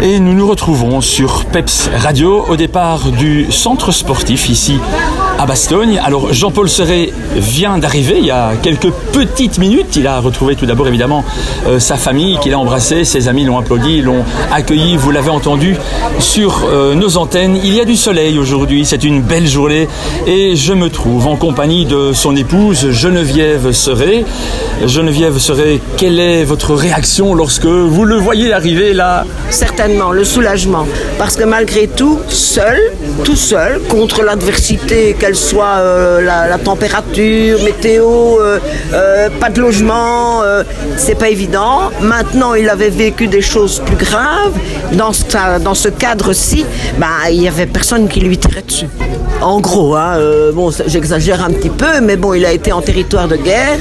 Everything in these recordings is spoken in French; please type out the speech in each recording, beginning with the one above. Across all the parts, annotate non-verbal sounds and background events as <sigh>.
Et nous nous retrouvons sur Peps Radio au départ du centre sportif ici à Bastogne. Alors Jean-Paul Serret vient d'arriver il y a quelques petites minutes. Il a retrouvé tout d'abord évidemment euh, sa famille qu'il a embrassée, ses amis l'ont applaudi, l'ont accueilli, vous l'avez entendu sur euh, nos antennes. Il y a du soleil aujourd'hui, c'est une belle journée et je me trouve en compagnie de son épouse Geneviève Serret. Geneviève Serret, quelle est votre réaction lorsque vous le voyez arriver là? Le soulagement. Parce que malgré tout, seul, tout seul, contre l'adversité, qu'elle soit euh, la, température, météo, euh, euh, pas de logement, c'est pas évident. Maintenant, il avait vécu des choses plus graves. Dans, ce cadre-ci, bah, il y avait personne qui lui tirait dessus. En gros, hein, bon, j'exagère un petit peu, mais bon, il a été en territoire de guerre.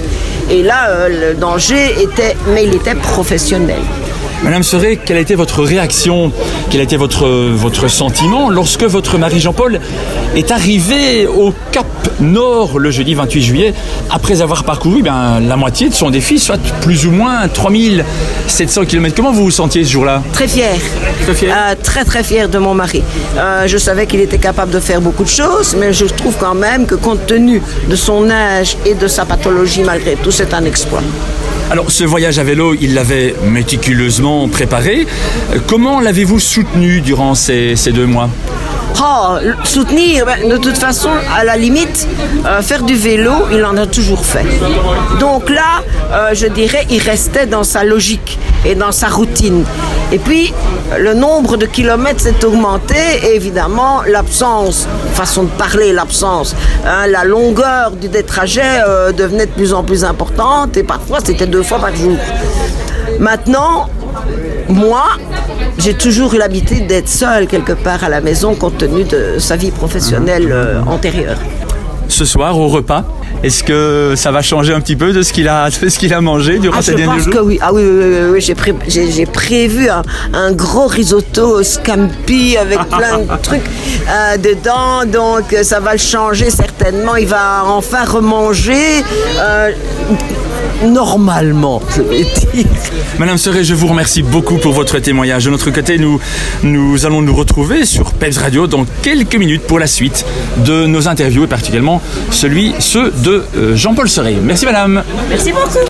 Et là, le danger était, mais il était professionnel. Madame Serret, quelle a été votre réaction, quel a été votre, votre sentiment lorsque votre mari Jean-Paul est arrivé au Cap Nord le jeudi 28 juillet, après avoir parcouru ben, la moitié de son défi, soit plus ou moins 3700 km Comment vous vous sentiez ce jour-là? Très fier? Euh, très très fier de mon mari. Euh, je savais qu'il était capable de faire beaucoup de choses, mais je trouve quand même que compte tenu de son âge et de sa pathologie, malgré tout, c'est un exploit. Alors ce voyage à vélo, il l'avait méticuleusement préparé. Euh, Comment l'avez-vous soutenu durant ces, ces deux mois? Oh, soutenir, de toute façon, à la limite, euh, faire du vélo, il en a toujours fait. Donc là, euh, je dirais, il restait dans sa logique et dans sa routine. Et puis, le nombre de kilomètres s'est augmenté et évidemment, l'absence, façon de parler, l'absence, hein, la longueur du des trajets euh, devenait de plus en plus importante et parfois c'était deux fois par jour. Maintenant, moi, j'ai toujours eu l'habitude d'être seule quelque part à la maison compte tenu de sa vie professionnelle euh, antérieure. Ce soir au repas, est-ce que ça va changer un petit peu de ce qu'il a, de ce qu'il a mangé durant Ah, ces je derniers pense jours? que oui. Ah oui, oui, oui, oui, oui, j'ai, pré- j'ai- j'ai prévu un, un gros risotto scampi avec <laughs> plein de trucs euh, dedans. Donc euh, ça va le changer certainement. Il va enfin remanger euh, normalement, je vais dire. Madame Serret, je vous remercie beaucoup pour votre témoignage. De notre côté, nous, nous allons nous retrouver sur Peps Radio dans quelques minutes pour la suite de nos interviews et particulièrement celui, ceux de euh, Jean-Paul Serret. Merci madame. Merci beaucoup.